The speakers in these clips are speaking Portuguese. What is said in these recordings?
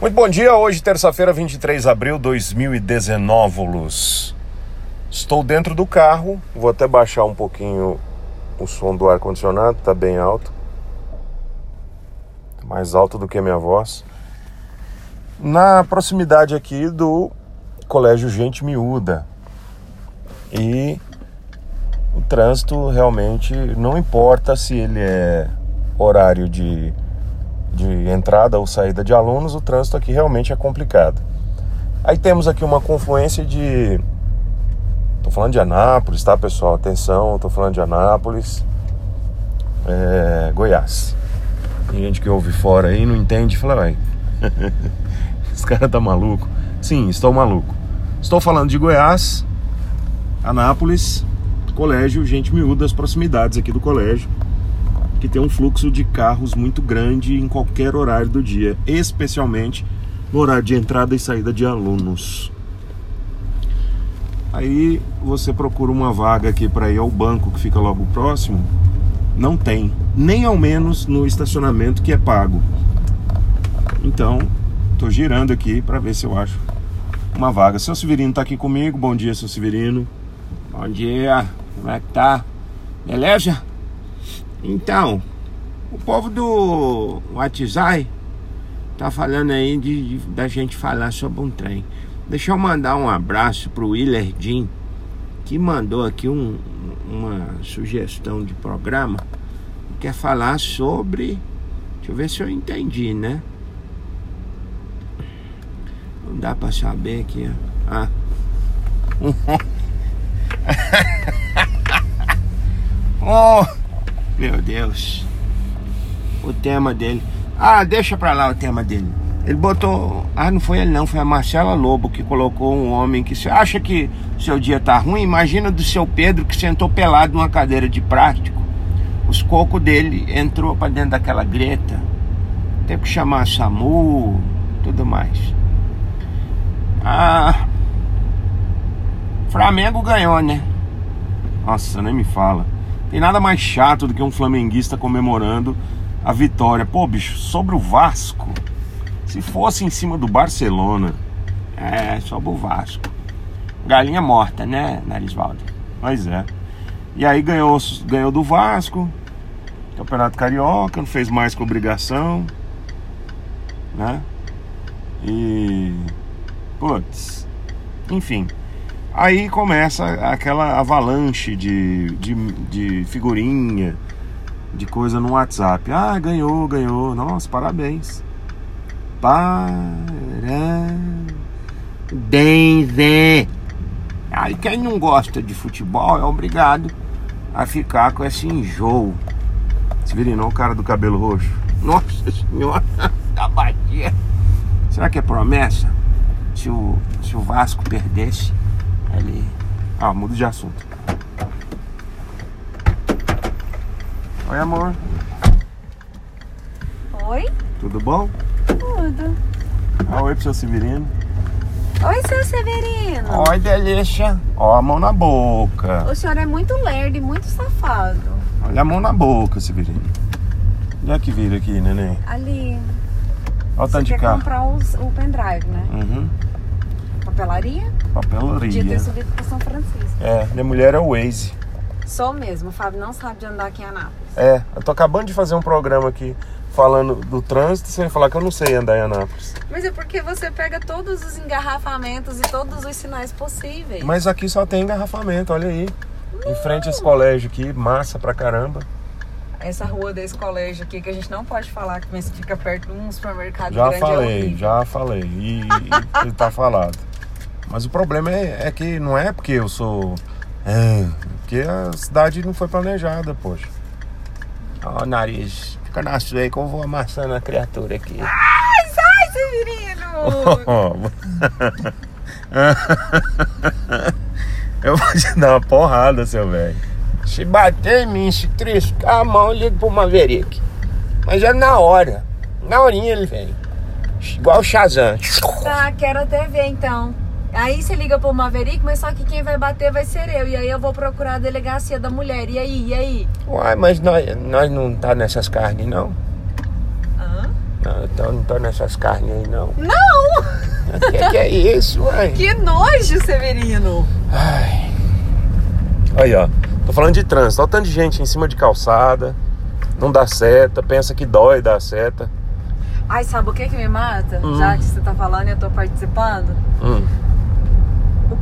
Muito bom dia, hoje terça-feira, 23 de abril de 2019, Luz. Estou dentro do carro, vou até baixar um pouquinho o som do ar-condicionado, tá bem alto. Mais alto do que a minha voz. Na proximidade aqui do Colégio Gente Miúda. E o trânsito realmente não importa se ele é horário de de entrada ou saída de alunos, o trânsito aqui realmente é complicado. Aí temos aqui uma confluência de. Tô falando de Anápolis, tá pessoal? Atenção, tô falando de Anápolis, é... Goiás. Tem gente que ouve fora aí não entende, fala, vai. Esse cara tá maluco. Sim, estou maluco. Estou falando de Goiás, Anápolis, colégio, gente miúda, as proximidades aqui do colégio que tem um fluxo de carros muito grande em qualquer horário do dia, especialmente no horário de entrada e saída de alunos. Aí você procura uma vaga aqui para ir ao banco que fica logo próximo, não tem, nem ao menos no estacionamento que é pago. Então, tô girando aqui para ver se eu acho uma vaga. Seu Severino tá aqui comigo. Bom dia, seu Severino. Bom dia. Como é que tá? Beleza? Então, o povo do WhatsApp tá falando aí de, de, da gente falar sobre um trem. Deixa eu mandar um abraço pro Willer Jean, que mandou aqui um, uma sugestão de programa. Quer falar sobre. Deixa eu ver se eu entendi, né? Não dá pra saber aqui, ó. Ah. oh! Meu Deus. O tema dele. Ah, deixa pra lá o tema dele. Ele botou. Ah, não foi ele não, foi a Marcela Lobo que colocou um homem que você acha que seu dia tá ruim? Imagina do seu Pedro que sentou pelado numa cadeira de plástico. Os cocos dele entrou para dentro daquela greta. Teve que chamar a SAMU, tudo mais. Ah. Flamengo ganhou, né? Nossa, nem me fala. Tem nada mais chato do que um flamenguista comemorando a vitória. Pô, bicho, sobre o Vasco. Se fosse em cima do Barcelona. É, sobre o Vasco. Galinha morta, né, Narisvaldo? Pois é. E aí ganhou, ganhou do Vasco. Campeonato Carioca, não fez mais com obrigação. Né? E. Putz. Enfim. Aí começa aquela avalanche de, de, de figurinha, de coisa no WhatsApp. Ah, ganhou, ganhou. Nossa, parabéns. Parabéns. Aí quem não gosta de futebol é obrigado a ficar com esse enjoo. Severino, o cara do cabelo roxo. Nossa senhora, da batia. Será que é promessa? Se o, se o Vasco perdesse, ele. Ah, muda de assunto. Oi, amor. Oi? Tudo bom? Tudo. Ah, oi pro seu Severino. Oi, seu Severino. Oi, delícia. Ó, a mão na boca. O senhor é muito lerdo e muito safado. Olha a mão na boca, Severino. Onde é que vira aqui, neném? Ali. Olha o tanto de quer carro. comprar os, o pendrive, né? Uhum. Papelaria? Papelaria. Podia ter subido para São Francisco. É, minha mulher é o Waze. Sou mesmo, o Fábio não sabe de andar aqui em Anápolis. É, eu tô acabando de fazer um programa aqui falando do trânsito sem falar que eu não sei andar em Anápolis. Mas é porque você pega todos os engarrafamentos e todos os sinais possíveis. Mas aqui só tem engarrafamento, olha aí. Em frente a esse colégio aqui, massa pra caramba. Essa rua desse colégio aqui, que a gente não pode falar, mas fica perto de um supermercado Já grande. é falei, horrível. já falei. E, e, e tá falado. Mas o problema é, é que não é porque eu sou. É, porque a cidade não foi planejada, poxa. Ó, o nariz. Fica na sua aí que eu vou amassando a criatura aqui. Ai, sai, Severino! eu vou te dar uma porrada, seu velho. Se bater em mim, se triscar a mão, eu ligo pro Maverick. Mas é na hora. Na horinha ele vem. Igual o Shazam. tá, quero até ver então. Aí você liga pro Maverick, mas só que quem vai bater vai ser eu. E aí eu vou procurar a delegacia da mulher. E aí, e aí? Uai, mas nós, nós não tá nessas carnes, não? Hã? Não, então não tô nessas carnes aí, não. Não! O que, que é isso, ué? Que nojo, Severino! Ai. Aí, ó. Tô falando de trânsito. Olha o tanto de gente em cima de calçada. Não dá seta. Pensa que dói dar seta. Ai, sabe o que que me mata? Hum. Já que você tá falando e eu tô participando. Hum.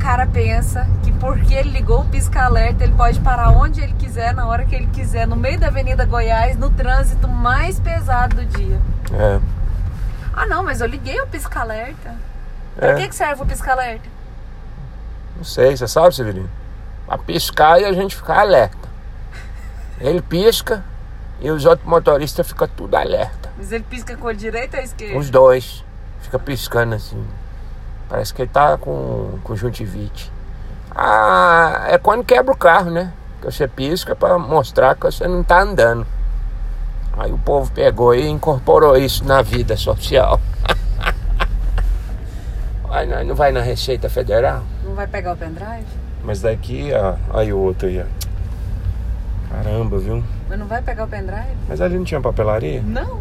Cara pensa que porque ele ligou o pisca-alerta, ele pode parar onde ele quiser, na hora que ele quiser, no meio da Avenida Goiás, no trânsito mais pesado do dia. É. Ah, não, mas eu liguei o pisca-alerta. Pra É. que, que serve o pisca-alerta? Não sei, você sabe, Severino? Pra piscar e a gente ficar alerta. Ele pisca e os outros motoristas ficam tudo alerta. Mas ele pisca com a direita ou a esquerda? Os dois. Fica piscando assim. Parece que ele tá com conjuntivite. Ah, é quando quebra o carro, né? Que você pisca pra mostrar que você não tá andando. Aí o povo pegou e incorporou isso na vida social. Aí não vai na Receita Federal? Não vai pegar o pendrive? Mas daqui, ó, aí o outro aí, ó. Caramba, viu? Mas não vai pegar o pendrive? Mas ali não tinha papelaria? Não.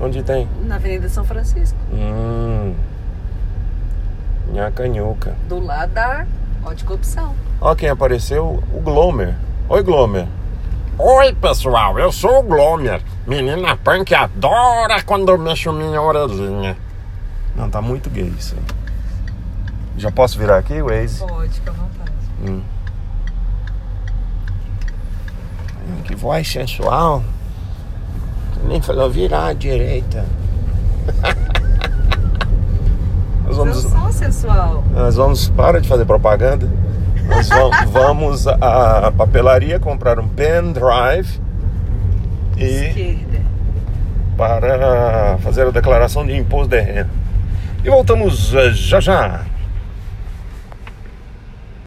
Onde tem? Na Avenida São Francisco. Hum. Nhacanhuca. Do lado da ótica opção. Ó quem apareceu, o Glomer. Oi, Glomer. Oi, pessoal, eu sou o Glomer. Menina punk adora quando eu mexo minha orelhinha. Não, tá muito gay isso aí. Já posso virar aqui, Waze? Pode, fica à vontade. Hum. Que voz sensual. Nem falou virar à direita. nós vamos, Sensual, sensual. nós vamos. Para de fazer propaganda. Nós vamos, vamos à papelaria comprar um pendrive e Esquerda. para fazer a declaração de imposto de renda. E voltamos eh, já já.